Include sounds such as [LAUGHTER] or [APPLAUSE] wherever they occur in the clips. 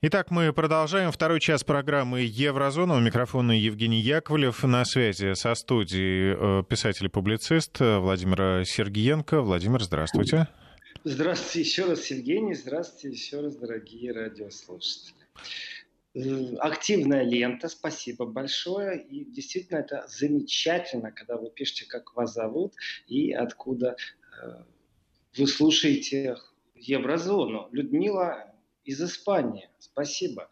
Итак, мы продолжаем второй час программы «Еврозона». У микрофона Евгений Яковлев. На связи со студией э, писатель-публицист Владимир Сергиенко. Владимир, здравствуйте. Здравствуйте еще раз, Евгений. Здравствуйте еще раз, дорогие радиослушатели. Э, активная лента, спасибо большое. И действительно это замечательно, когда вы пишете, как вас зовут и откуда э, вы слушаете Еврозону. Людмила из Испании. Спасибо.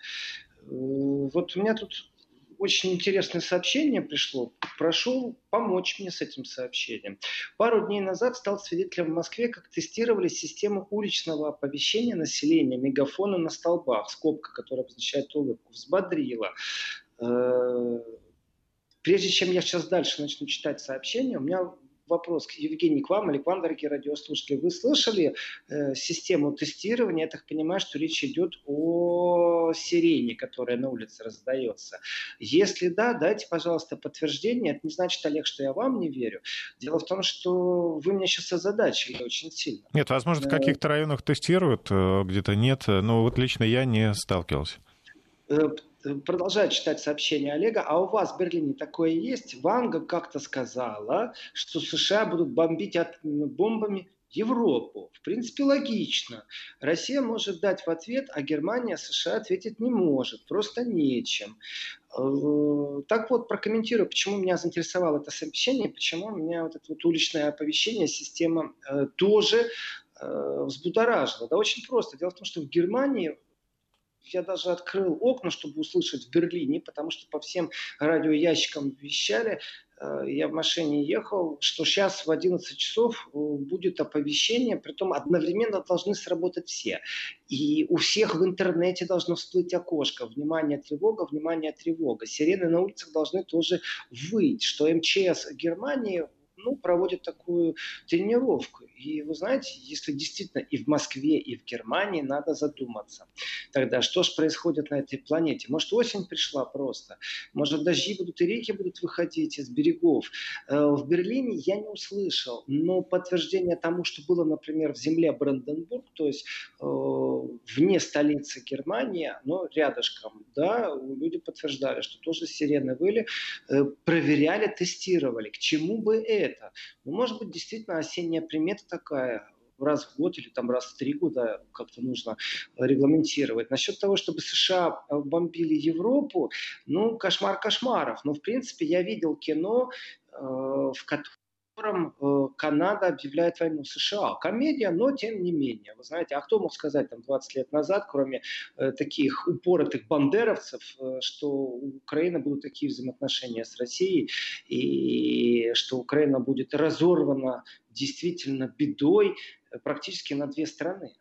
Э, вот у меня тут очень интересное сообщение пришло. Прошу помочь мне с этим сообщением. Пару дней назад стал свидетелем в Москве, как тестировали систему уличного оповещения населения, мегафона на столбах, скобка, которая обозначает улыбку, взбодрила. Э, прежде чем я сейчас дальше начну читать сообщение, у меня вопрос, Евгений, к вам или к вам, дорогие радиослушатели. Вы слышали э, систему тестирования? Я так понимаю, что речь идет о сирене, которая на улице раздается. Если да, дайте, пожалуйста, подтверждение. Это не значит, Олег, что я вам не верю. Дело в том, что вы меня сейчас озадачили очень сильно. Нет, возможно, в э, каких-то районах тестируют, э, где-то нет. Но вот лично я не сталкивался. Э, продолжаю читать сообщение Олега, а у вас в Берлине такое есть? Ванга как-то сказала, что США будут бомбить от, бомбами Европу. В принципе, логично. Россия может дать в ответ, а Германия США ответить не может. Просто нечем. Э, так вот, прокомментирую, почему меня заинтересовало это сообщение, почему меня вот это вот уличное оповещение, система э, тоже взбудоражила. Да очень просто. Дело в том, что в Германии я даже открыл окна, чтобы услышать в Берлине, потому что по всем радиоящикам вещали, э, я в машине ехал, что сейчас в 11 часов э, будет оповещение, притом одновременно должны сработать все. И у всех в интернете должно всплыть окошко. Внимание, тревога, внимание, тревога. Сирены на улицах должны тоже выть, что МЧС Германии ну, проводит такую тренировку. И вы знаете, если действительно и в Москве, и в Германии надо задуматься, тогда что же происходит на этой планете? Может, осень пришла просто? Может, дожди будут и реки будут выходить из берегов? Э, в Берлине я не услышал, но подтверждение тому, что было, например, в земле Бранденбург, то есть э, вне столицы Германии, но рядышком, да, люди подтверждали, что тоже сирены были, э, проверяли, тестировали. К чему бы это? Ну, может быть, действительно осенняя примета такая, раз в год или там раз в три года как-то нужно регламентировать. Насчет того, чтобы США бомбили Европу, ну, кошмар кошмаров. Но, в принципе, я видел кино, э, в котором котором э, Канада объявляет войну США. Комедия, но тем не менее. Вы знаете, а кто мог сказать там 20 лет назад, кроме э, таких упоротых бандеровцев, э, что у Украины будут такие взаимоотношения с Россией, и что Украина будет разорвана действительно бедой практически на две страны.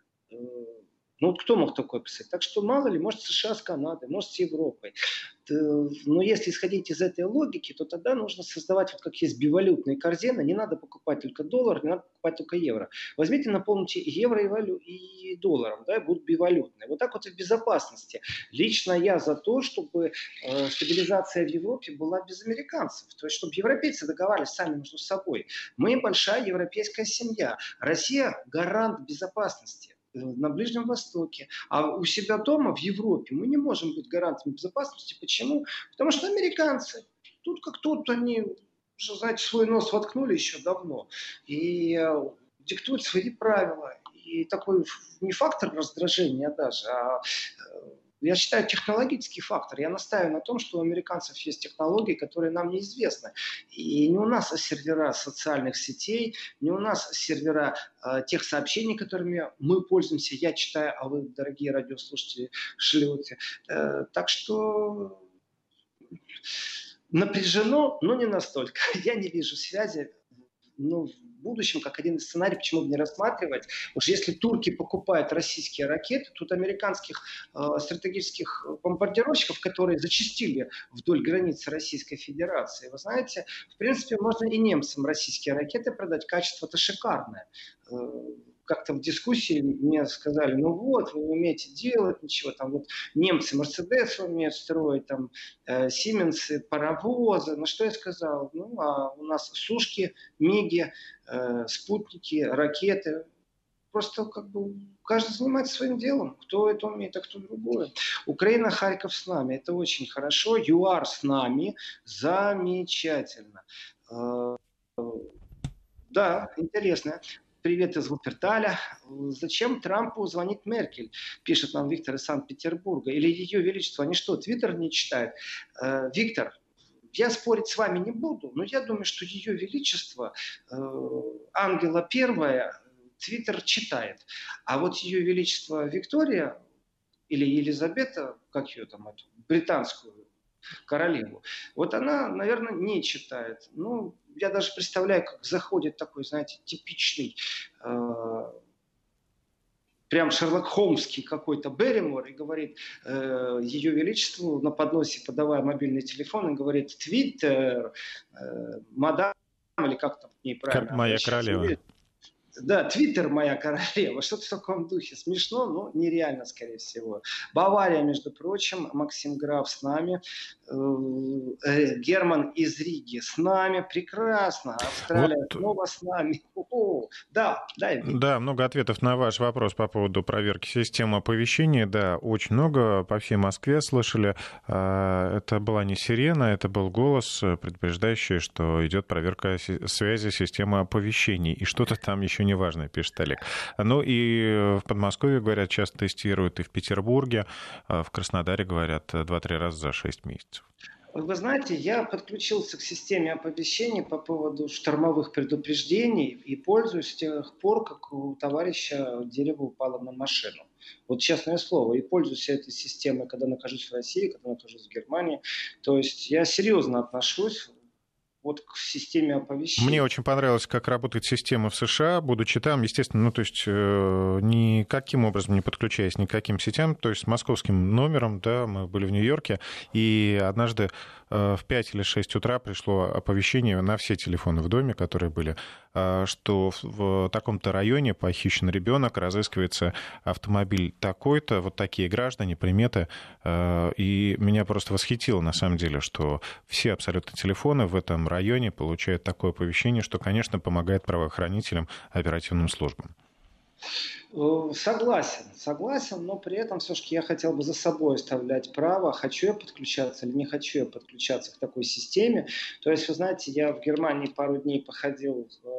Ну вот кто мог такое писать? Так что мало ли, может США с Канадой, может с Европой. Но если исходить из этой логики, то тогда нужно создавать, вот как есть бивалютные корзины, не надо покупать только доллар, не надо покупать только евро. Возьмите, наполните евро и, валю, и долларом, да, и будут бивалютные. Вот так вот и в безопасности. Лично я за то, чтобы э, стабилизация в Европе была без американцев. То есть, чтобы европейцы договаривались сами между собой. Мы большая европейская семья. Россия гарант безопасности на Ближнем Востоке. А у себя дома, в Европе, мы не можем быть гарантами безопасности. Почему? Потому что американцы, тут как тут, они уже, знаете, свой нос воткнули еще давно. И э, диктуют свои правила. И такой не фактор раздражения даже, а э, я считаю, технологический фактор. Я настаиваю на том, что у американцев есть технологии, которые нам неизвестны. И не у нас сервера социальных сетей, не у нас сервера э, тех сообщений, которыми мы пользуемся. Я читаю, а вы, дорогие радиослушатели, шлете. Э, так что напряжено, но не настолько. [LAUGHS] Я не вижу связи ну, будущем, как один из сценариев, почему бы не рассматривать. Уж если турки покупают российские ракеты, тут американских э, стратегических бомбардировщиков, которые зачистили вдоль границы Российской Федерации, вы знаете, в принципе, можно и немцам российские ракеты продать, качество-то шикарное. Э, как-то в дискуссии мне сказали, ну вот, вы умеете делать, ничего, там вот немцы Мерседес умеют строить, там э, Сименсы, паровозы, на что я сказал? Ну, а у нас сушки, миги, э, спутники, ракеты. Просто как бы каждый занимается своим делом. Кто это умеет, а кто другое. Украина, Харьков с нами. Это очень хорошо. ЮАР с нами. Замечательно. Э, да, интересно. Привет из Вуперталя. Зачем Трампу звонит Меркель? Пишет нам Виктор из Санкт-Петербурга. Или Ее Величество, они что, Твиттер не читают? Э, Виктор, я спорить с вами не буду, но я думаю, что Ее Величество, э, Ангела Первая, Твиттер читает. А вот Ее Величество Виктория или Елизавета, как ее там, эту, британскую королеву, вот она, наверное, не читает. Ну, я даже представляю, как заходит такой, знаете, типичный э, прям Шерлок Холмский какой-то Берримор и говорит э, Ее Величеству на подносе, подавая мобильный телефон, и говорит «Твиттер, э, мадам», или как там к ней правильно? Моя королева. Да, Твиттер моя королева, [LAUGHS] что-то в таком духе. Смешно, но нереально, скорее всего. Бавария, между прочим, Максим Граф с нами. Э, э, Герман из Риги с нами. Прекрасно. Австралия вот... снова с нами. О, да, да. Да, много ответов на ваш вопрос по поводу проверки системы оповещения. Да, очень много по всей Москве слышали. А, это была не сирена, это был голос, предупреждающий, что идет проверка связи системы оповещений. И что-то там еще неважное, пишет Олег. Ну и в Подмосковье, говорят, часто тестируют, и в Петербурге, а в Краснодаре, говорят, 2-3 раза за 6 месяцев. Вы знаете, я подключился к системе оповещений по поводу штормовых предупреждений и пользуюсь с тех пор, как у товарища дерево упало на машину. Вот честное слово, и пользуюсь этой системой, когда нахожусь в России, когда нахожусь в Германии. То есть я серьезно отношусь вот к системе оповещения. Мне очень понравилось, как работает система в США, будучи там, естественно, ну, то есть э, никаким образом не подключаясь ни к каким сетям, то есть с московским номером, да, мы были в Нью-Йорке, и однажды в 5 или 6 утра пришло оповещение на все телефоны в доме, которые были, э, что в таком-то районе похищен ребенок, разыскивается автомобиль такой-то, вот такие граждане, приметы. Э, и меня просто восхитило, на самом деле, что все абсолютно телефоны в этом районе получают такое оповещение, что, конечно, помогает правоохранителям, оперативным службам. Э, согласен, согласен, но при этом все-таки я хотел бы за собой оставлять право, хочу я подключаться или не хочу я подключаться к такой системе. То есть, вы знаете, я в Германии пару дней походил э,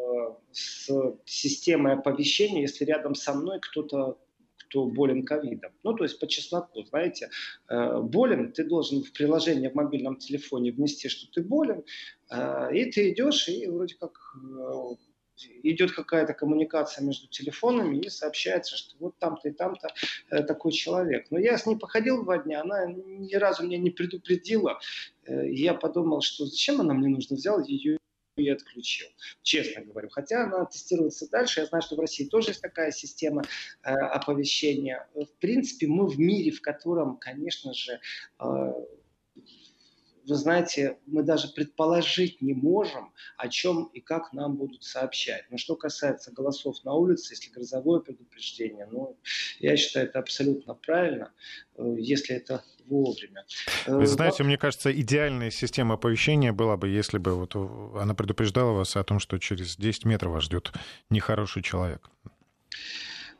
с системой оповещения, если рядом со мной кто-то кто болен ковидом. Ну, то есть по чесноку, знаете, э, болен, ты должен в приложение в мобильном телефоне внести, что ты болен, и ты идешь и вроде как идет какая-то коммуникация между телефонами и сообщается, что вот там-то и там-то э, такой человек. Но я с ней походил два дня, она ни разу меня не предупредила. Э, я подумал, что зачем она мне нужна, взял ее и отключил, честно говорю. Хотя она тестируется дальше. Я знаю, что в России тоже есть такая система э, оповещения. В принципе, мы в мире, в котором, конечно же, э, вы знаете, мы даже предположить не можем, о чем и как нам будут сообщать. Но что касается голосов на улице, если грозовое предупреждение, ну, я считаю, это абсолютно правильно, э, если это вовремя. Вы э, знаете, мне кажется, идеальная система оповещения была бы, если бы вот она предупреждала вас о том, что через 10 метров вас ждет нехороший человек.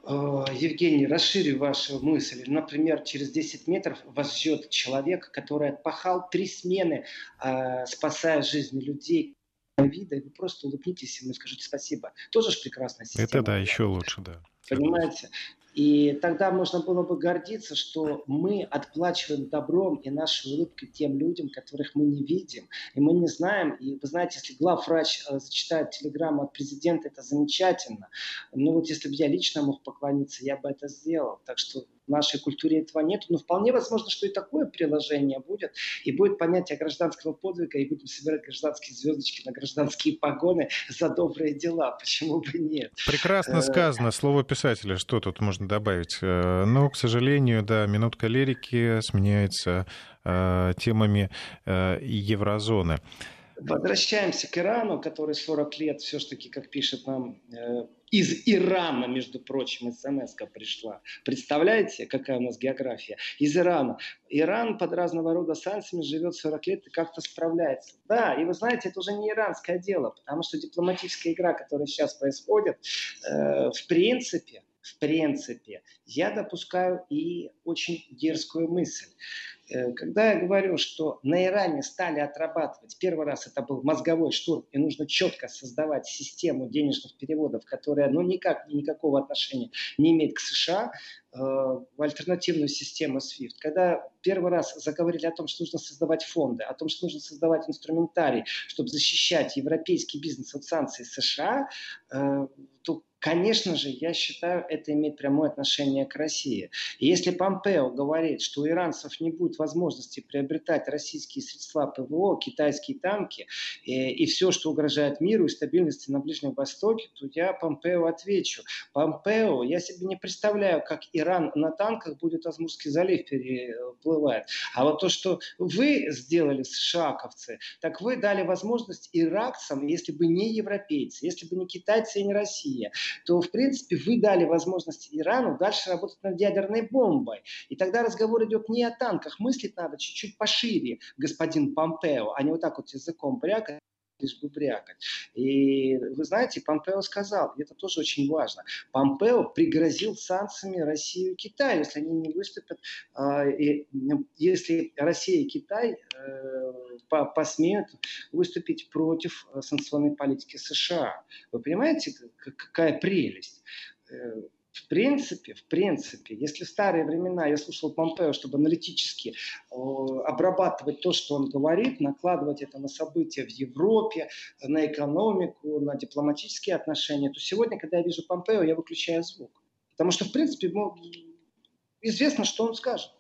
Э, Евгений, расширю вашу мысль. Например, через 10 метров вас ждет человек, который отпахал три смены, э, спасая жизни людей вида, и вы просто улыбнитесь ему и скажите спасибо. Тоже же прекрасная система. Это да, еще лучше, да. Понимаете? И тогда можно было бы гордиться, что мы отплачиваем добром и нашей улыбкой тем людям, которых мы не видим, и мы не знаем. И вы знаете, если главврач э, зачитает телеграмму от президента, это замечательно. Но вот если бы я лично мог поклониться, я бы это сделал. Так что в нашей культуре этого нет, но вполне возможно, что и такое приложение будет, и будет понятие гражданского подвига, и будем собирать гражданские звездочки на гражданские погоны за добрые дела. [LAUGHS] Почему бы нет? Прекрасно э, сказано. Слово писателя, что тут можно добавить? Э, но, к сожалению, да, минутка лирики сменяется э, темами еврозоны. Возвращаемся к Ирану, который 40 лет все-таки, как пишет нам из Ирана, между прочим, смс пришла. Представляете, какая у нас география? Из Ирана. Иран под разного рода санкциями живет 40 лет и как-то справляется. Да, и вы знаете, это уже не иранское дело, потому что дипломатическая игра, которая сейчас происходит, э, в принципе, в принципе, я допускаю и очень дерзкую мысль. Э, когда я говорю, что на Иране стали отрабатывать, первый раз это был мозговой штурм, и нужно четко создавать систему денежных переводов, которая ну, никак, никакого отношения не имеет к США, э, в альтернативную систему SWIFT. Когда первый раз заговорили о том, что нужно создавать фонды, о том, что нужно создавать инструментарий, чтобы защищать европейский бизнес от санкций США, э, то Конечно же, я считаю, это имеет прямое отношение к России. И если Помпео говорит, что у иранцев не будет возможности приобретать российские средства ПВО, китайские танки и, э, и все, что угрожает миру и стабильности на Ближнем Востоке, то я Помпео отвечу. Помпео, я себе не представляю, как Иран на танках будет Азмурский залив переплывать. А вот то, что вы сделали, шаковцы, так вы дали возможность иракцам, если бы не европейцы, если бы не китайцы и не Россия, то, в принципе, вы дали возможность Ирану дальше работать над ядерной бомбой. И тогда разговор идет не о танках. Мыслить надо чуть-чуть пошире, господин Помпео, а не вот так вот языком брякать лишь бы брякать. И вы знаете, Помпео сказал, и это тоже очень важно, Помпео пригрозил санкциями Россию и Китаю, если они не выступят, а, и, если Россия и Китай э, посмеют выступить против санкционной политики США. Вы понимаете, какая прелесть? В принципе, в принципе, если в старые времена я слушал Помпео, чтобы аналитически э, обрабатывать то, что он говорит, накладывать это на события в Европе, на экономику, на дипломатические отношения, то сегодня, когда я вижу Помпео, я выключаю звук. Потому что, в принципе, известно, что он скажет.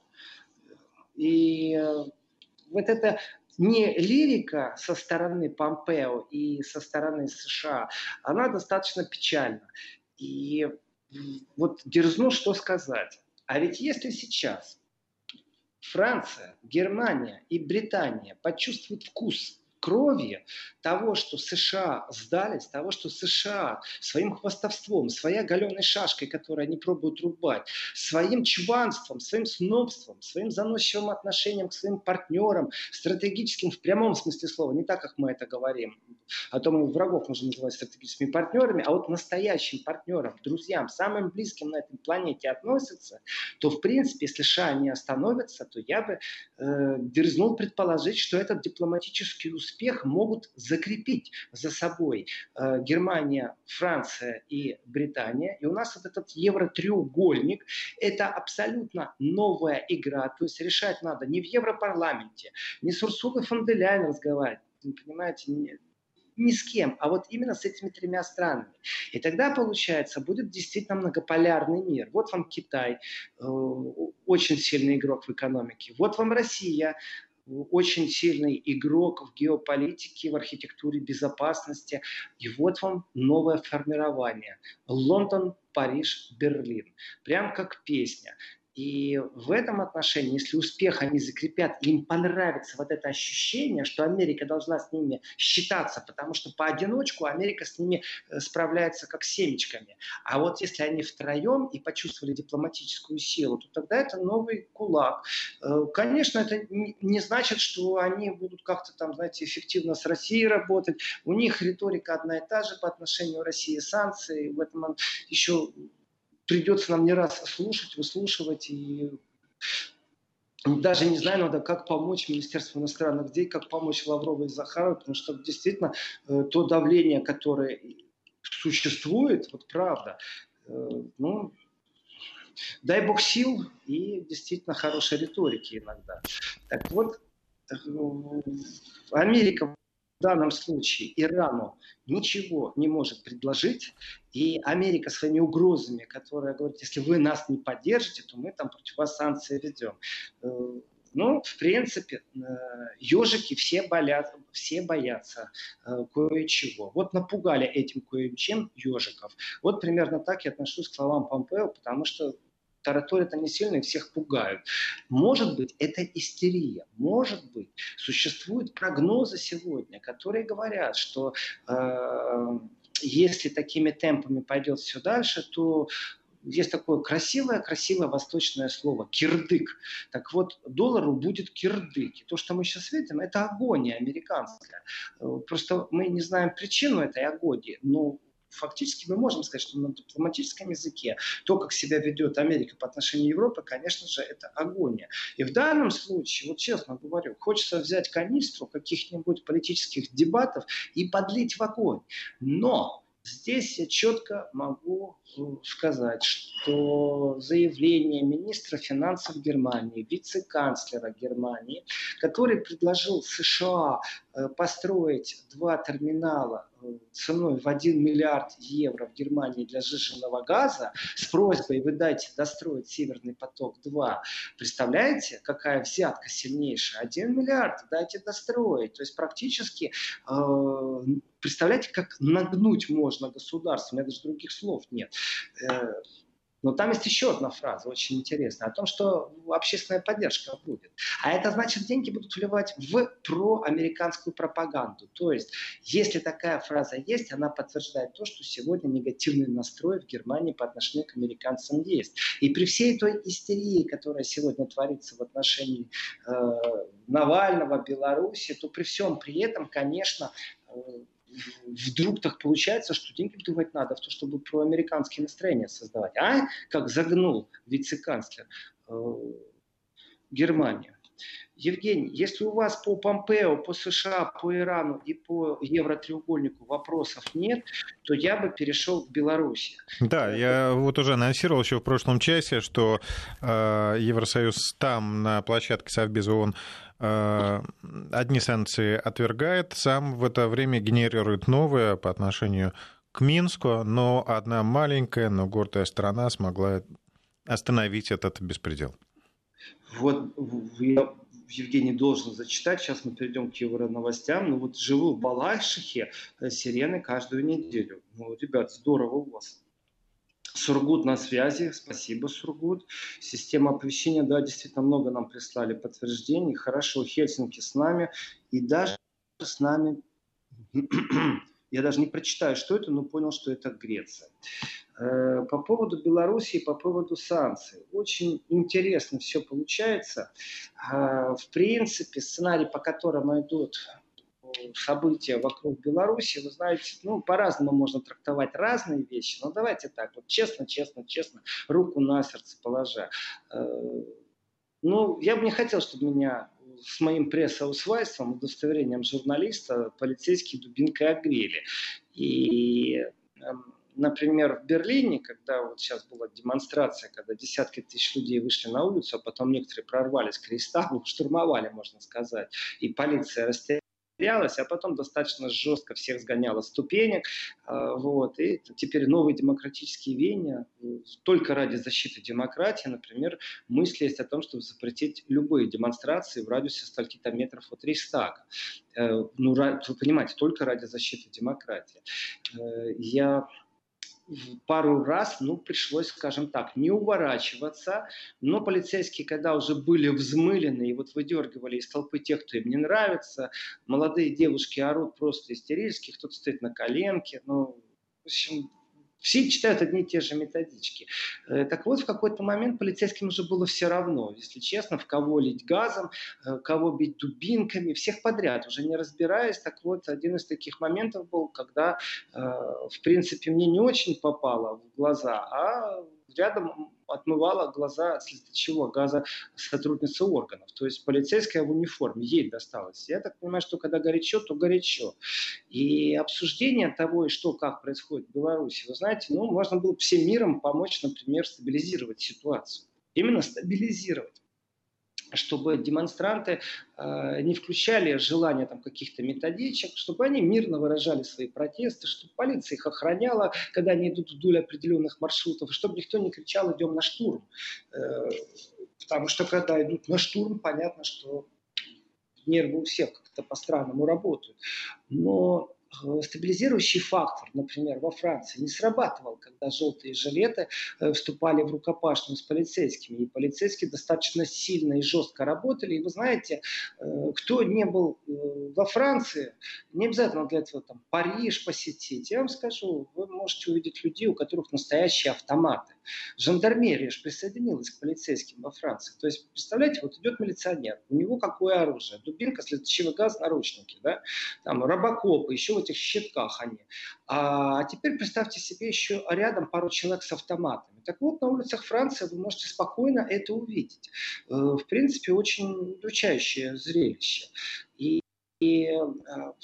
И э, вот это не лирика со стороны Помпео и со стороны США, она достаточно печальна. И вот дерзну что сказать. А ведь если сейчас Франция, Германия и Британия почувствуют вкус крови того, что США сдались, того, что США своим хвостовством, своей оголенной шашкой, которую они пробуют рубать, своим чванством, своим снобством, своим заносчивым отношением к своим партнерам, стратегическим в прямом смысле слова, не так, как мы это говорим, а то мы врагов можем называть стратегическими партнерами, а вот настоящим партнерам, друзьям, самым близким на этой планете относятся, то, в принципе, если США не остановятся, то я бы э, дерзнул предположить, что этот дипломатический успех успех могут закрепить за собой э, Германия, Франция и Британия. И у нас вот этот евротреугольник – это абсолютно новая игра. То есть решать надо не в Европарламенте, не с Урсулой фон де Ляйн разговаривать, понимаете, не, ни с кем, а вот именно с этими тремя странами. И тогда, получается, будет действительно многополярный мир. Вот вам Китай, э, очень сильный игрок в экономике. Вот вам Россия, очень сильный игрок в геополитике, в архитектуре безопасности. И вот вам новое формирование. Лондон, Париж, Берлин. Прям как песня. И в этом отношении, если успех они закрепят, им понравится вот это ощущение, что Америка должна с ними считаться, потому что поодиночку Америка с ними э, справляется как семечками. А вот если они втроем и почувствовали дипломатическую силу, то тогда это новый кулак. Э, конечно, это не значит, что они будут как-то там, знаете, эффективно с Россией работать. У них риторика одна и та же по отношению России, санкции. В этом еще придется нам не раз слушать, выслушивать и даже не знаю, надо как помочь Министерству иностранных дел, как помочь Лавровой и Захаровой, потому что действительно э, то давление, которое существует, вот правда, э, ну, дай бог сил и действительно хорошей риторики иногда. Так вот, э, Америка в данном случае Ирану ничего не может предложить, и Америка своими угрозами, которая говорит, если вы нас не поддержите, то мы там против вас санкции ведем. Э, ну, в принципе, ежики э, все, болят, все боятся э, кое-чего. Вот напугали этим кое-чем ежиков. Вот примерно так я отношусь к словам Помпео, потому что тараторят они сильно и всех пугают. Может быть, это истерия. Может быть, существуют прогнозы сегодня, которые говорят, что э, если такими темпами пойдет все дальше, то есть такое красивое-красивое восточное слово – кирдык. Так вот, доллару будет кирдык. И то, что мы сейчас видим, это агония американская. Просто мы не знаем причину этой агонии, но фактически мы можем сказать, что на дипломатическом языке то, как себя ведет Америка по отношению к Европе, конечно же, это агония. И в данном случае, вот честно говорю, хочется взять канистру каких-нибудь политических дебатов и подлить в огонь. Но Здесь я четко могу э, сказать, что заявление министра финансов Германии, вице-канцлера Германии, который предложил США построить два терминала ценой в 1 миллиард евро в Германии для сжиженного газа с просьбой вы дайте достроить Северный поток-2. Представляете, какая взятка сильнейшая? 1 миллиард дайте достроить. То есть практически э, представляете, как нагнуть можно государство. У меня даже других слов нет. Э, но там есть еще одна фраза очень интересная о том, что общественная поддержка будет. А это значит, деньги будут вливать в проамериканскую пропаганду. То есть, если такая фраза есть, она подтверждает то, что сегодня негативный настрой в Германии по отношению к американцам есть. И при всей той истерии, которая сегодня творится в отношении э, Навального, Беларуси, то при всем при этом, конечно, э, вдруг так получается, что деньги вливать надо в то, чтобы проамериканские настроения создавать. А как загнул вице-канцлер э, Германии. Евгений, если у вас по Помпео, по США, по Ирану и по Евротреугольнику вопросов нет, то я бы перешел к Беларуси. Да, я вот уже анонсировал еще в прошлом часе, что э, Евросоюз там на площадке Совбеза ООН одни санкции отвергает, сам в это время генерирует новые по отношению к Минску, но одна маленькая, но гордая страна смогла остановить этот беспредел. Вот я Евгений должен зачитать. Сейчас мы перейдем к евро новостям. Ну вот живу в Балашихе, э, сирены каждую неделю. Ну, ребят, здорово у вас. Сургут на связи. Спасибо, Сургут. Система оповещения, да, действительно много нам прислали подтверждений. Хорошо, Хельсинки с нами. И даже с нами, [CLEARS THROAT] я даже не прочитаю, что это, но понял, что это Греция. Э, по поводу Беларуси и по поводу санкций. Очень интересно все получается. Э, в принципе, сценарий, по которому идут события вокруг Беларуси, вы знаете, ну, по-разному можно трактовать разные вещи, но давайте так, вот честно, честно, честно, руку на сердце положа. Э, ну, я бы не хотел, чтобы меня с моим прессоусвайством, удостоверением журналиста, полицейские дубинкой огрели. И эм, например, в Берлине, когда вот сейчас была демонстрация, когда десятки тысяч людей вышли на улицу, а потом некоторые прорвались к Рейхстагу, штурмовали, можно сказать, и полиция растерялась, а потом достаточно жестко всех сгоняла ступенек. А, вот, и теперь новые демократические веяния только ради защиты демократии, например, мысли есть о том, чтобы запретить любые демонстрации в радиусе стольки-то метров от Рейхстага. Э, ну, вы понимаете, только ради защиты демократии. Э, я пару раз, ну, пришлось, скажем так, не уворачиваться, но полицейские, когда уже были взмылены и вот выдергивали из толпы тех, кто им не нравится, молодые девушки орут просто истерически, кто-то стоит на коленке, ну, в общем, все читают одни и те же методички. Э, так вот, в какой-то момент полицейским уже было все равно, если честно, в кого лить газом, э, кого бить дубинками, всех подряд, уже не разбираясь. Так вот, один из таких моментов был, когда, э, в принципе, мне не очень попало в глаза, а рядом отмывала глаза от чего газа сотрудница органов. То есть полицейская в униформе, ей досталось. Я так понимаю, что когда горячо, то горячо. И обсуждение того, и что, как происходит в Беларуси, вы знаете, ну, можно было всем миром помочь, например, стабилизировать ситуацию. Именно стабилизировать чтобы демонстранты э, не включали желания там, каких-то методичек, чтобы они мирно выражали свои протесты, чтобы полиция их охраняла, когда они идут вдоль определенных маршрутов, чтобы никто не кричал «идем на штурм». Э, потому что когда идут на штурм, понятно, что нервы у всех как-то по-странному работают. Но стабилизирующий фактор, например, во Франции не срабатывал, когда желтые жилеты э, вступали в рукопашную с полицейскими. И полицейские достаточно сильно и жестко работали. И вы знаете, э, кто не был во Франции, не обязательно для этого там Париж посетить. Я вам скажу, вы можете увидеть людей, у которых настоящие автоматы. Жандармерия же присоединилась к полицейским во Франции. То есть, представляете, вот идет милиционер, у него какое оружие? Дубинка, следующего газ, наручники, да? Там робокопы, еще в этих щитках они. А теперь представьте себе еще рядом пару человек с автоматами. Так вот, на улицах Франции вы можете спокойно это увидеть. Э, в принципе, очень удручающее зрелище. И и э,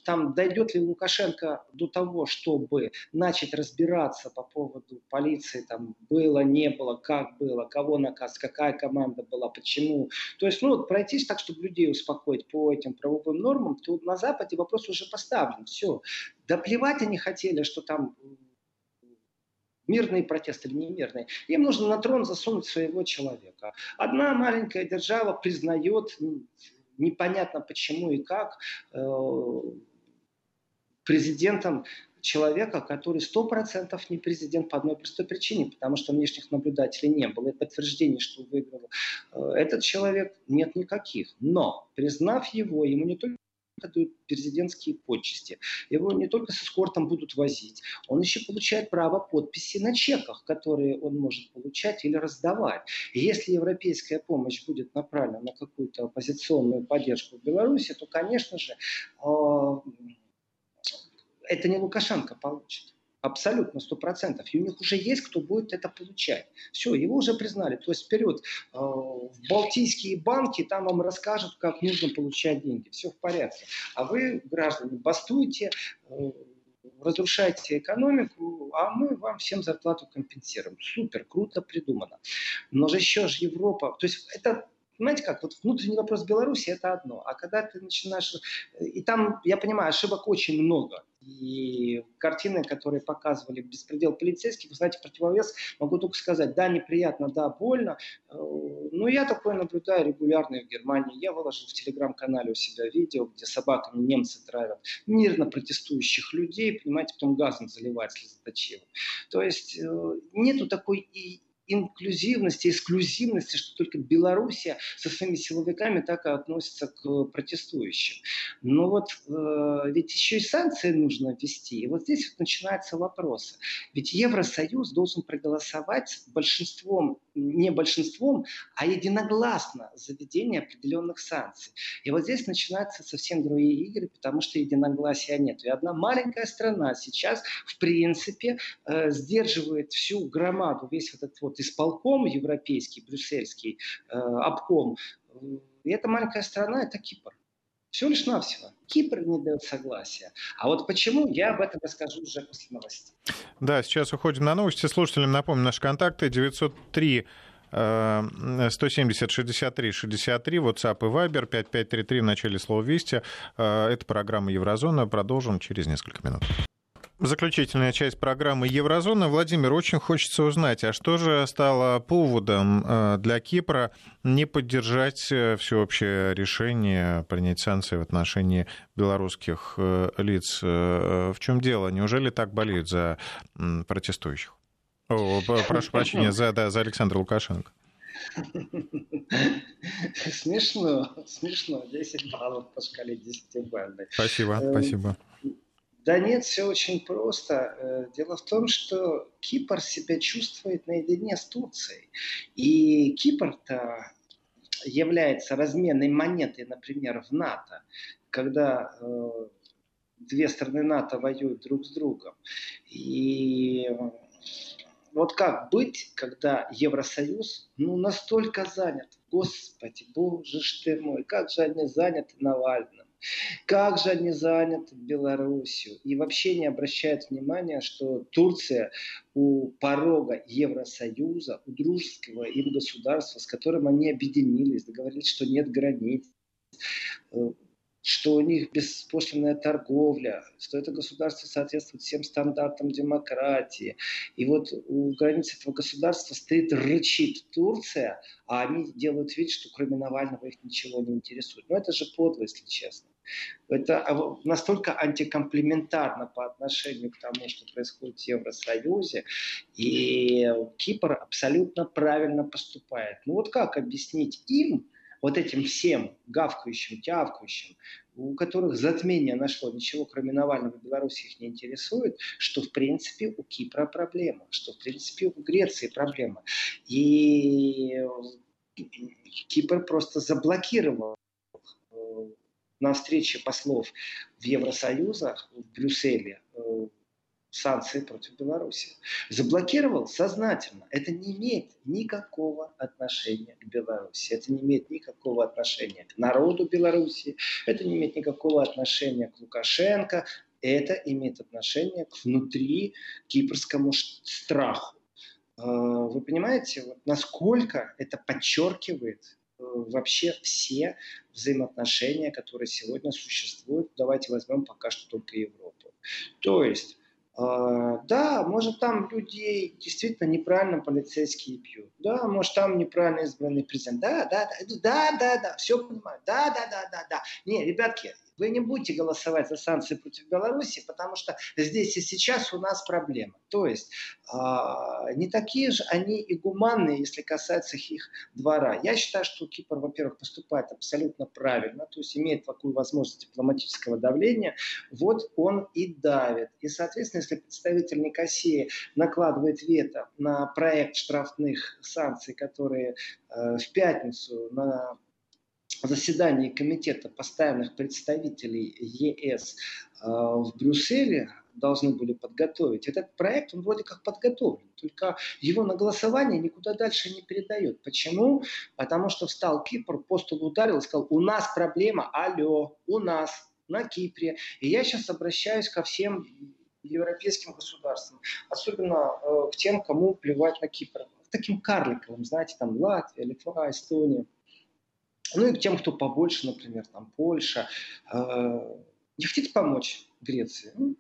там дойдет ли Лукашенко до того, чтобы начать разбираться по поводу полиции, там было, не было, как было, кого наказ, какая команда была, почему. То есть, ну, вот пройтись так, чтобы людей успокоить по этим правовым нормам, то на Западе вопрос уже поставлен. Все. Да плевать они хотели, что там мирный протест или не мирный. Им нужно на трон засунуть своего человека. Одна маленькая держава признает непонятно почему и как э, президентом человека, который сто процентов не президент по одной простой причине, потому что внешних наблюдателей не было, и подтверждений, что выиграл э, этот человек, нет никаких. Но, признав его, ему не только дают президентские почести. Его не только с эскортом будут возить, он еще получает право подписи на чеках, которые он может получать или раздавать. И если европейская помощь будет направлена на какую-то оппозиционную поддержку в Беларуси, то, конечно же, э, это не Лукашенко получит. Абсолютно, сто процентов. И у них уже есть, кто будет это получать. Все, его уже признали. То есть вперед э, в Балтийские банки, там вам расскажут, как нужно получать деньги. Все в порядке. А вы, граждане, бастуете, э, разрушаете экономику, а мы вам всем зарплату компенсируем. Супер, круто придумано. Но же еще же Европа, то есть это Понимаете как, вот внутренний вопрос Беларуси это одно, а когда ты начинаешь... И там, я понимаю, ошибок очень много. И картины, которые показывали беспредел полицейских, вы знаете, противовес, могу только сказать, да, неприятно, да, больно, э, но я такое наблюдаю регулярно в Германии. Я выложил в телеграм-канале у себя видео, где собаками немцы травят мирно протестующих людей, понимаете, потом газом заливать слезоточивым. То есть э, нету такой и инклюзивности, эксклюзивности, что только Белоруссия со своими силовиками так и относится к протестующим. Но вот э, ведь еще и санкции нужно ввести. И вот здесь вот начинаются вопросы. Ведь Евросоюз должен проголосовать большинством не большинством, а единогласно заведение определенных санкций. И вот здесь начинаются совсем другие игры, потому что единогласия нет. И одна маленькая страна сейчас, в принципе, э, сдерживает всю громаду, весь этот вот исполком европейский, брюссельский, э, обком. И эта маленькая страна – это Кипр. Все лишь навсего. Кипр не дает согласия. А вот почему, я об этом расскажу уже после новостей. Да, сейчас уходим на новости. Слушателям напомню наши контакты 903 170 63 63, WhatsApp и Viber 5533 в начале слова «Вести». Э, это программа «Еврозона». Продолжим через несколько минут. Заключительная часть программы Еврозона. Владимир, очень хочется узнать, а что же стало поводом э, для Кипра не поддержать э, всеобщее решение принять санкции в отношении белорусских э, лиц? В чем дело? Неужели так болеют за протестующих? О, прошу прощения, за, да, за Александра Лукашенко. Смешно, смешно. 10 баллов по шкале 10 бальной. Спасибо, спасибо. Да нет, все очень просто. Э, дело в том, что Кипр себя чувствует наедине с Турцией. И Кипр-то является разменной монетой, например, в НАТО, когда э, две страны НАТО воюют друг с другом. И вот как быть, когда Евросоюз ну, настолько занят? Господи, боже ж ты мой, как же они заняты Навальным. Как же они заняты Белоруссию? И вообще не обращают внимания, что Турция у порога Евросоюза, у дружеского им государства, с которым они объединились, договорились, что нет границ, э, что у них беспошлинная торговля, что это государство соответствует всем стандартам демократии. И вот у границ этого государства стоит, рычит Турция, а они делают вид, что кроме Навального их ничего не интересует. Но это же подло, если честно. Это настолько антикомплементарно по отношению к тому, что происходит в Евросоюзе. И Кипр абсолютно правильно поступает. Ну вот как объяснить им, вот этим всем гавкающим, тявкающим, у которых затмение нашло, ничего кроме Навального Беларуси их не интересует, что в принципе у Кипра проблема, что в принципе у Греции проблема. И Кипр просто заблокировал э, на встрече послов в Евросоюзе в Брюсселе э, санкции против Беларуси. Заблокировал сознательно. Это не имеет никакого отношения к Беларуси. Это не имеет никакого отношения к народу Беларуси. Это не имеет никакого отношения к Лукашенко. Это имеет отношение к внутри кипрскому страху. А, вы понимаете, насколько это подчеркивает э, вообще все взаимоотношения, которые сегодня существуют. Давайте возьмем пока что только Европу. То есть да, может там людей действительно неправильно полицейские пьют. Да, может там неправильно избранный президент. Да, да, да, да, да, да, все понимаю. Да, да, да, да, да. Не, ребятки, вы не будете голосовать за санкции против Беларуси, потому что здесь и сейчас у нас проблема. То есть э, не такие же они и гуманные, если касается их двора. Я считаю, что Кипр, во-первых, поступает абсолютно правильно, то есть имеет такую возможность дипломатического давления, вот он и давит. И, соответственно, если представитель Никосии накладывает вето на проект штрафных санкций, которые э, в пятницу на заседании Комитета постоянных представителей ЕС э, в Брюсселе должны были подготовить. Этот проект, он вроде как подготовлен, только его на голосование никуда дальше не передают. Почему? Потому что встал Кипр, по столу ударил и сказал, у нас проблема, алло, у нас на Кипре. И я сейчас обращаюсь ко всем европейским государствам, особенно э, к тем, кому плевать на Кипр. К таким карликовым, знаете, там Латвия, Литва, Эстония. Ну и к тем, кто побольше, например, там Польша. Э, не хотите помочь Греции? Ну,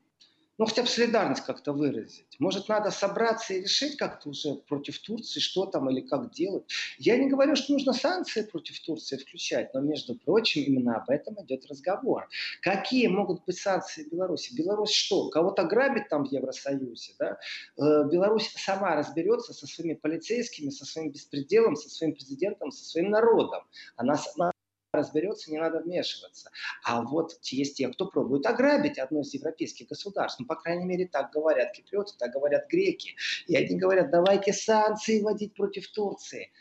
ну, хотя бы солидарность как-то выразить. Может, надо собраться и решить как-то уже против Турции, что там или как делать. Я не говорю, что нужно санкции против Турции включать, но, между прочим, именно об этом идет разговор. Какие могут быть санкции Беларуси? Беларусь что, кого-то грабит там в Евросоюзе? Да? Э, Беларусь сама разберется со своими полицейскими, со своим беспределом, со своим президентом, со своим народом. Она сама разберется, не надо вмешиваться. А вот есть те, кто пробует ограбить одно из европейских государств. Ну, по крайней мере, так говорят киприоты, так говорят греки. И они говорят, давайте санкции вводить против Турции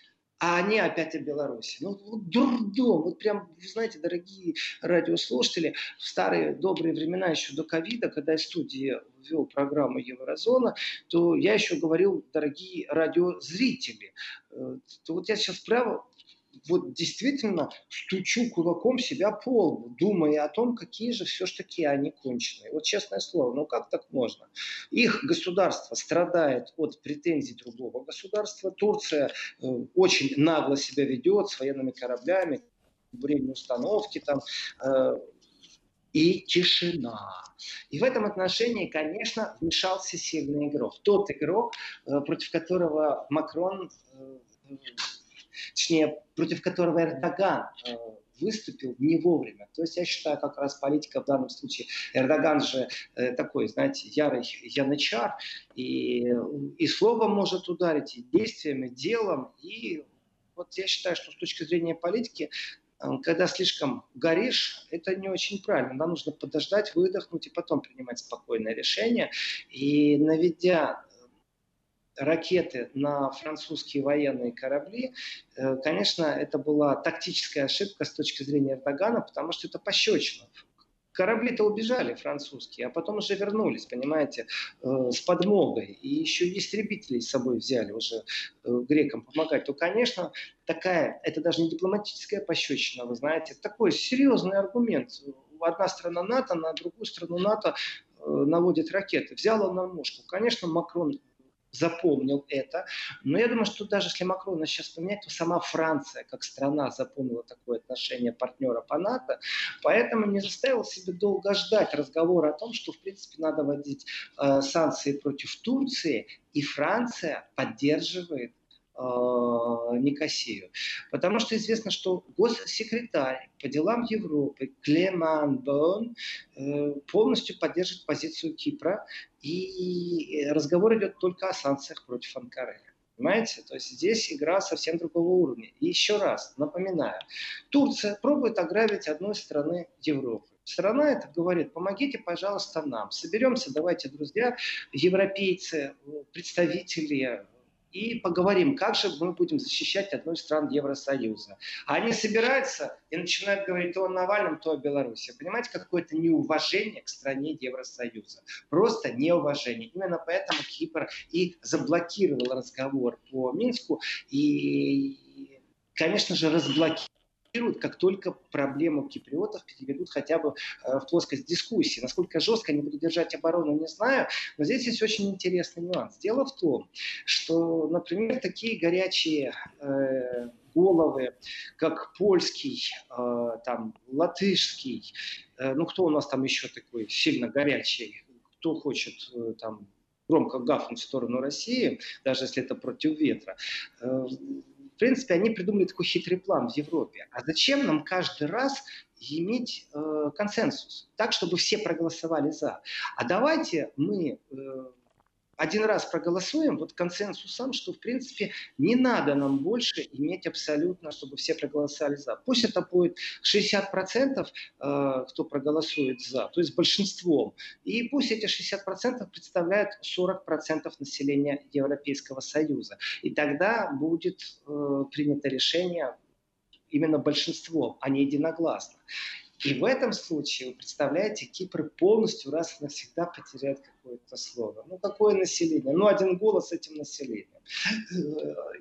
а они опять о Беларуси. Ну, вот дурдом. Вот прям, вы знаете, дорогие радиослушатели, в старые добрые времена, еще до ковида, когда я студии вел программу Еврозона, то я еще говорил, дорогие радиозрители, э, то вот я сейчас право вот действительно стучу кулаком себя по лбу, думая о том, какие же все-таки они конченые. Вот честное слово, ну как так можно? Их государство страдает от претензий другого государства. Турция э, очень нагло себя ведет с военными кораблями, время установки там, э, и тишина. И в этом отношении, конечно, вмешался сильный игрок. Тот игрок, э, против которого Макрон э, точнее, против которого Эрдоган э, выступил не вовремя. То есть я считаю, как раз политика в данном случае, Эрдоган же э, такой, знаете, ярый янычар, и, и словом может ударить, и действием, и делом, и вот я считаю, что с точки зрения политики э, когда слишком горишь, это не очень правильно. Нам нужно подождать, выдохнуть и потом принимать спокойное решение. И наведя ракеты на французские военные корабли, э, конечно, это была тактическая ошибка с точки зрения Эрдогана, потому что это пощечина. Корабли-то убежали французские, а потом уже вернулись, понимаете, э, с подмогой. И еще и истребители с собой взяли уже э, грекам помогать. То, конечно, такая, это даже не дипломатическая пощечина, вы знаете, такой серьезный аргумент. Одна страна НАТО на другую страну НАТО наводит ракеты. Взял он на мушку. Конечно, Макрон запомнил это. Но я думаю, что даже если Макрона сейчас поменять, то сама Франция как страна запомнила такое отношение партнера по НАТО, поэтому не заставил себе долго ждать разговора о том, что в принципе надо вводить э, санкции против Турции, и Франция поддерживает Никосию. Потому что известно, что госсекретарь по делам Европы Клеман Бон э, полностью поддерживает позицию Кипра, и разговор идет только о санкциях против Анкары. Понимаете? То есть здесь игра совсем другого уровня. И еще раз, напоминаю, Турция пробует ограбить одной страны Европы. Страна это говорит, помогите, пожалуйста, нам. Соберемся, давайте, друзья, европейцы, представители и поговорим, как же мы будем защищать одну из стран Евросоюза. А они собираются и начинают говорить то о Навальном, то о Беларуси. Понимаете, какое-то неуважение к стране Евросоюза. Просто неуважение. Именно поэтому Кипр и заблокировал разговор по Минску и, конечно же, разблокировал как только проблему киприотов переведут хотя бы э, в плоскость дискуссии. Насколько жестко они будут держать оборону, не знаю, но здесь есть очень интересный нюанс. Дело в том, что, например, такие горячие э, головы, как польский, э, там, латышский, ну кто у нас там еще такой сильно горячий, кто хочет там громко гафнуть в сторону России, даже если это против ветра. Принципе, они придумали такой хитрый план в Европе. А зачем нам каждый раз иметь э, консенсус, так, чтобы все проголосовали за? А давайте мы э, один раз проголосуем вот консенсусом, что, в принципе, не надо нам больше иметь абсолютно, чтобы все проголосовали за. Пусть это будет 60%, э, кто проголосует за, то есть большинством. И пусть эти 60% представляют 40% населения Европейского Союза. И тогда будет э, принято решение именно большинством, а не единогласно. И в этом случае, вы представляете, Кипр полностью раз и навсегда потеряет какое-то слово. Ну, какое население? Ну, один голос этим населением.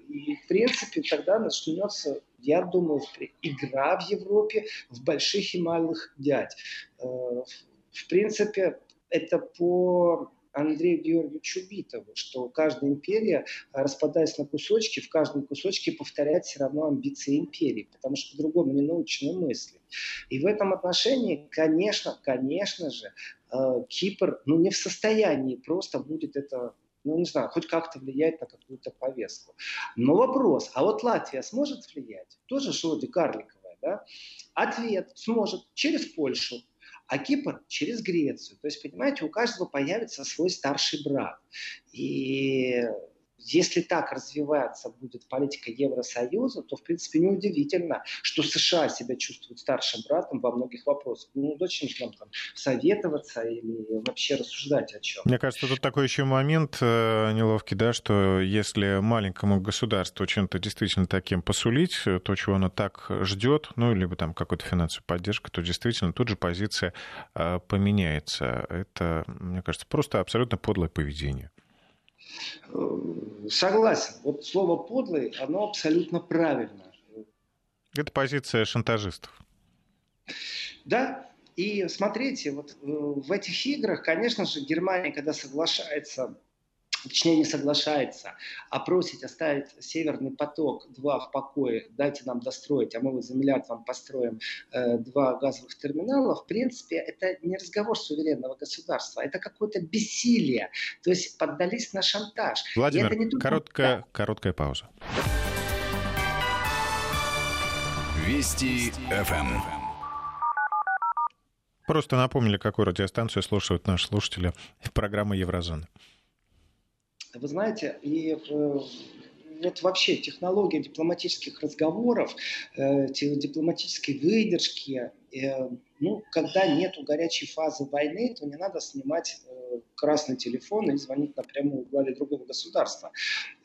И, в принципе, тогда начнется, я думаю, игра в Европе в больших и малых дядь. Э, в принципе, это по Андрею Георгиевичу Битову, что каждая империя, распадаясь на кусочки, в каждом кусочке повторяет все равно амбиции империи, потому что по-другому не научены мысли. И в этом отношении, конечно, конечно же, э, Кипр ну, не в состоянии просто будет это ну, не знаю, хоть как-то влиять на какую-то повестку. Но вопрос, а вот Латвия сможет влиять? Тоже же вроде карликовая, да? Ответ сможет через Польшу, а Кипр через Грецию. То есть, понимаете, у каждого появится свой старший брат. И если так развиваться будет политика Евросоюза, то, в принципе, неудивительно, что США себя чувствуют старшим братом во многих вопросах. Ну, зачем нам там советоваться или вообще рассуждать о чем? Мне кажется, тут такой еще момент э, неловкий, да, что если маленькому государству чем-то действительно таким посулить, то, чего оно так ждет, ну, либо там какую-то финансовую поддержку, то действительно тут же позиция э, поменяется. Это, мне кажется, просто абсолютно подлое поведение. Согласен. Вот слово подлый, оно абсолютно правильно. Это позиция шантажистов. Да, и смотрите, вот э, в этих играх, конечно же, Германия, когда соглашается точнее не соглашается, а просит оставить Северный поток-2 в покое, дайте нам достроить, а мы вот за миллиард вам построим э, два газовых терминала, в принципе, это не разговор суверенного государства, это какое-то бессилие, то есть поддались на шантаж. Владимир, не только... короткая, да. короткая пауза. Вести ФМ. Просто напомнили, какую радиостанцию слушают наши слушатели в программе «Еврозона». Вы знаете, и э, вот вообще технология дипломатических разговоров, э, дипломатической выдержки, э, ну, когда нет горячей фазы войны, то не надо снимать красный телефон и звонить напрямую главе другого государства.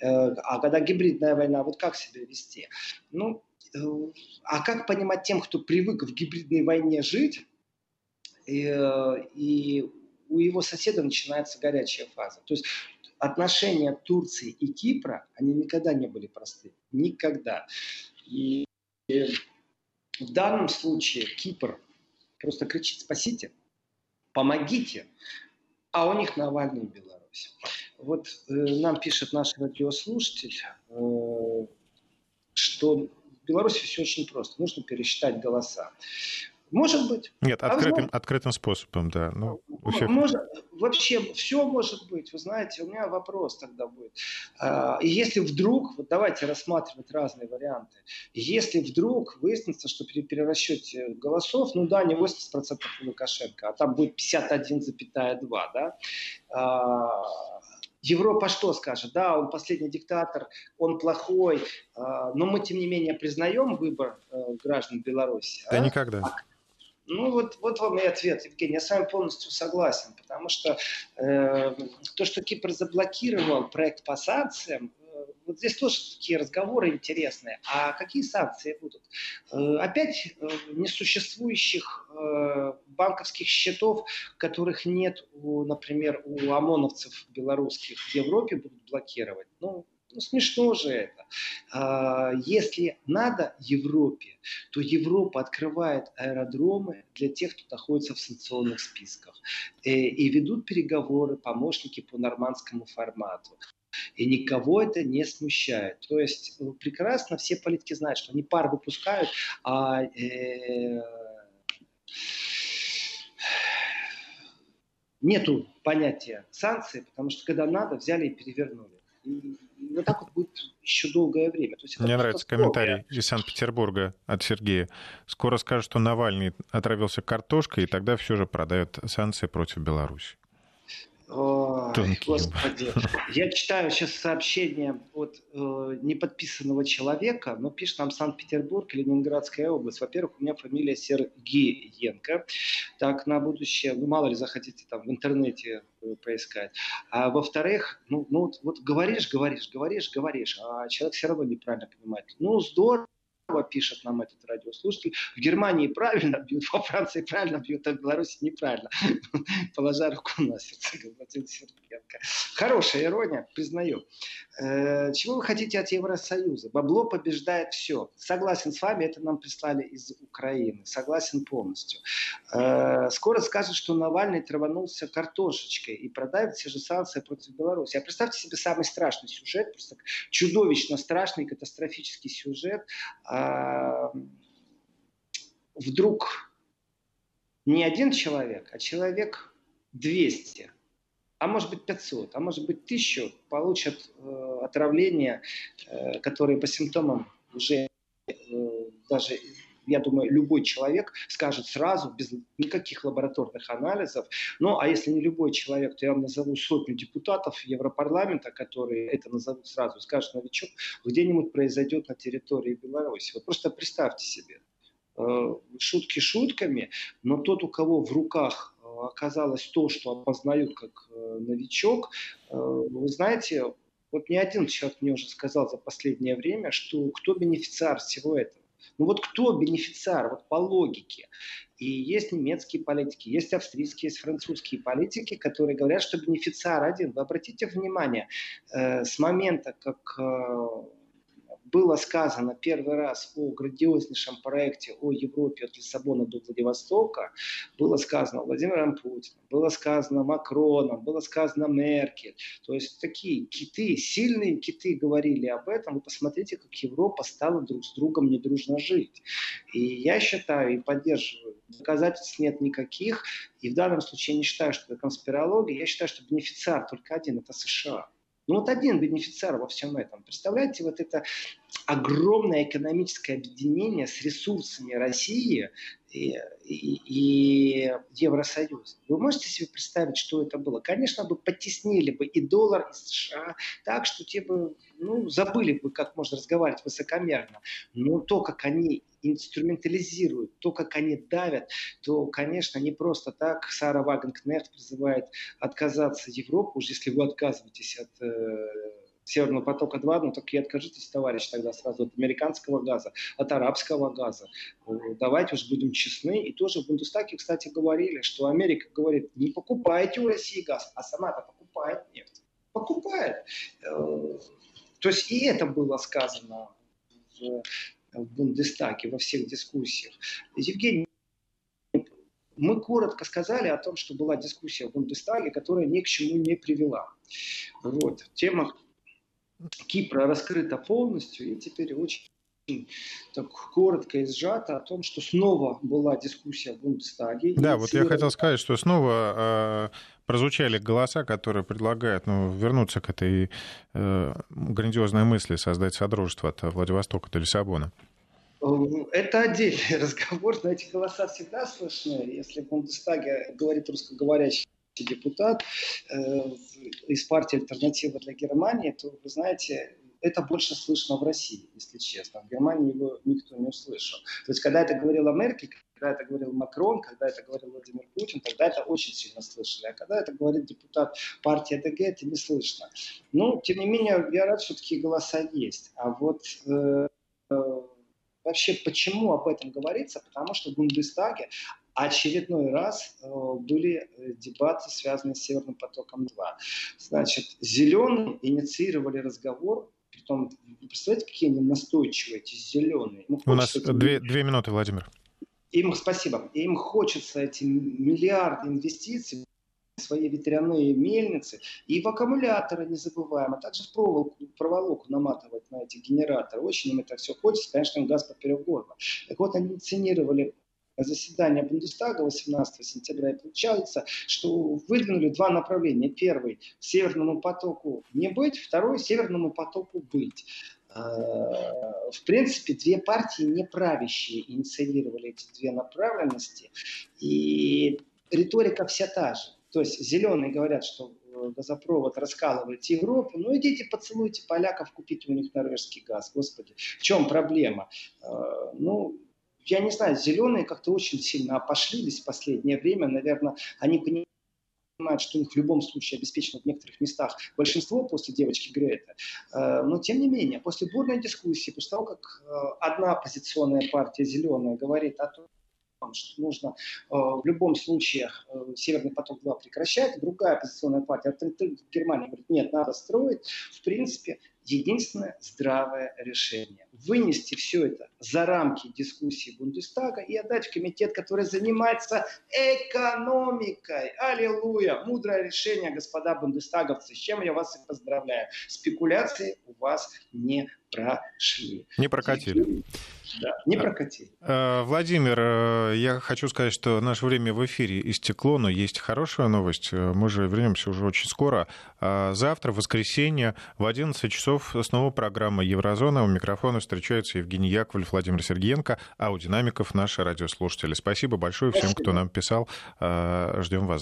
А когда гибридная война, вот как себя вести? Ну, а как понимать тем, кто привык в гибридной войне жить, и, и у его соседа начинается горячая фаза. То есть отношения Турции и Кипра, они никогда не были просты. Никогда. И в данном случае Кипр просто кричит «спасите», «помогите», а у них Навальный и Беларусь. Вот э, нам пишет наш радиослушатель, э, что в Беларуси все очень просто. Нужно пересчитать голоса. Может быть. Нет, а открытым, открытым способом, да. Ну, у всех... может, вообще все может быть. Вы знаете, у меня вопрос тогда будет. А, и если вдруг, вот давайте рассматривать разные варианты, если вдруг выяснится, что при перерасчете голосов, ну да, не 80% у Лукашенко, а там будет 51,2, да, а, Европа что скажет? Да, он последний диктатор, он плохой, но мы, тем не менее, признаем выбор граждан Беларуси. Да а? никогда. А ну вот, вот вам и ответ, Евгений. Я с вами полностью согласен, потому что э, то, что Кипр заблокировал проект по санкциям, э, вот здесь тоже такие разговоры интересные. А какие санкции будут? Э, опять э, несуществующих банковских счетов, которых нет, у, например, у ОМОНовцев белорусских в Европе будут блокировать. Ну, ну, смешно же это. А, если надо Европе, то Европа открывает аэродромы для тех, кто находится в санкционных списках. Э, и ведут переговоры помощники по нормандскому формату. И никого это не смущает. То есть э, прекрасно все политики знают, что они пар выпускают, а э, нету понятия санкций, потому что когда надо, взяли и перевернули. Вот так вот будет еще долгое время. То есть Мне нравится комментарий из Санкт-Петербурга от Сергея. Скоро скажут, что Навальный отравился картошкой, и тогда все же продают санкции против Беларуси. Ой, господи. Я читаю сейчас сообщение от э, неподписанного человека, но пишет нам Санкт-Петербург, Ленинградская область. Во-первых, у меня фамилия Сергеенко. Так, на будущее, ну, мало ли захотите там в интернете э, поискать. А во-вторых, ну, ну вот, вот говоришь, говоришь, говоришь, говоришь, а человек все равно неправильно понимает. Ну, здорово, пишет нам этот радиослушатель. В Германии правильно бьют, во Франции правильно бьют, а в Беларуси неправильно. [LAUGHS] Положа руку на сердце, [LAUGHS] господин Сергеенко. Хорошая ирония, признаю. Э, чего вы хотите от Евросоюза? Бабло побеждает все. Согласен с вами, это нам прислали из Украины. Согласен полностью. Э, скоро скажут, что Навальный траванулся картошечкой и продает все же санкции против Беларуси. А представьте себе самый страшный сюжет, просто чудовищно страшный, катастрофический сюжет а, вдруг не один человек, а человек 200, а может быть 500, а может быть 1000 получат э, отравление, э, которые по симптомам уже э, даже я думаю, любой человек скажет сразу, без никаких лабораторных анализов. Ну, а если не любой человек, то я вам назову сотню депутатов Европарламента, которые это назовут сразу, скажут, новичок, где-нибудь произойдет на территории Беларуси. Вот просто представьте себе. Э, шутки шутками, но тот, у кого в руках э, оказалось то, что опознают как э, новичок, вы знаете, вот не один человек мне уже сказал за последнее время, что кто бенефициар всего этого. Ну вот кто бенефициар, вот по логике? И есть немецкие политики, есть австрийские, есть французские политики, которые говорят, что бенефициар один. Вы обратите внимание, э, с момента, как э, было сказано первый раз о грандиознейшем проекте о Европе от Лиссабона до Владивостока, было сказано Владимиром Путиным, было сказано Макроном, было сказано Меркель. То есть такие киты, сильные киты говорили об этом. Вы посмотрите, как Европа стала друг с другом недружно жить. И я считаю и поддерживаю, доказательств нет никаких. И в данном случае я не считаю, что это конспирология. Я считаю, что бенефициар только один – это США. Ну вот один бенефициар во всем этом. Представляете, вот это огромное экономическое объединение с ресурсами России и, и, и Евросоюза. Вы можете себе представить, что это было? Конечно, бы потеснили бы и доллар, и США, так что те бы ну, забыли бы, как можно разговаривать высокомерно. Но то, как они инструментализируют, то, как они давят, то, конечно, не просто так Сара Вагенкнехт призывает отказаться Европу, уж если вы отказываетесь от э, Северного потока-2, ну так и откажитесь, товарищ, тогда сразу от американского газа, от арабского газа. Э, давайте уж будем честны. И тоже в Бундестаге, кстати, говорили, что Америка говорит, не покупайте у России газ, а сама-то покупает нефть. Покупает. Э, то есть и это было сказано в Бундестаге, во всех дискуссиях. Евгений, мы коротко сказали о том, что была дискуссия в Бундестаге, которая ни к чему не привела. Вот. Тема Кипра раскрыта полностью, и теперь очень так коротко и сжато о том, что снова была дискуссия в Бундестаге. Да, вот я хотел сказать, что снова э, прозвучали голоса, которые предлагают ну, вернуться к этой э, грандиозной мысли создать содружество от Владивостока до Лиссабона. Это отдельный [LAUGHS] разговор, но эти голоса всегда слышны. Если в Бундестаге говорит русскоговорящий депутат э, из партии «Альтернатива для Германии», то, вы знаете, это больше слышно в России, если честно. В Германии его никто не услышал. То есть, когда это говорила Меркель, когда это говорил Макрон, когда это говорил Владимир Путин, тогда это очень сильно слышали. А когда это говорит депутат партии ДГ, это не слышно. Ну, тем не менее, я рад, что такие голоса есть. А вот э, э, вообще почему об этом говорится? Потому что в Бундестаге очередной раз э, были э, дебаты, связанные с Северным потоком-2. Значит, зеленые инициировали разговор Притом, вы представляете, какие они настойчивые, эти зеленые. Ну, У нас две, две минуты, Владимир. Им спасибо. Им хочется эти миллиарды инвестиций свои ветряные мельницы и в аккумуляторы не забываем, а также в проволоку, проволоку наматывать на эти генераторы. Очень им это все хочется, конечно, им газ поперек горла. Так вот, они инициировали заседания Бундестага 18 сентября, и получается, что выдвинули два направления. Первый – Северному потоку не быть, второй – Северному потоку быть. А, в принципе, две партии неправящие инициировали эти две направленности, и риторика вся та же. То есть зеленые говорят, что газопровод раскалывает Европу, ну идите поцелуйте поляков, купите у них норвежский газ, господи. В чем проблема? А, ну, я не знаю, зеленые как-то очень сильно опошлились в последнее время. Наверное, они понимают, что у них в любом случае обеспечено в некоторых местах большинство после девочки Грета. Э, но тем не менее, после бурной дискуссии, после того, как э, одна оппозиционная партия зеленая говорит о том, что нужно э, в любом случае Северный поток-2 прекращать. Другая оппозиционная партия, Германия говорит, нет, надо строить. В принципе, единственное здравое решение. Вынести все это за рамки дискуссии Бундестага и отдать в комитет, который занимается экономикой. Аллилуйя! Мудрое решение, господа бундестаговцы, с чем я вас и поздравляю. Спекуляции у вас не прошли. Не прокатили. Да, не прокатили. Э, Владимир, э, я хочу сказать, что наше время в эфире истекло, но есть хорошая новость. Э, мы же вернемся уже очень скоро. Завтра, в воскресенье, в 11 часов снова программа «Еврозона». У микрофона встречаются Евгений Яковлев, Владимир Сергеенко, а у динамиков наши радиослушатели. Спасибо большое всем, кто нам писал. Ждем вас.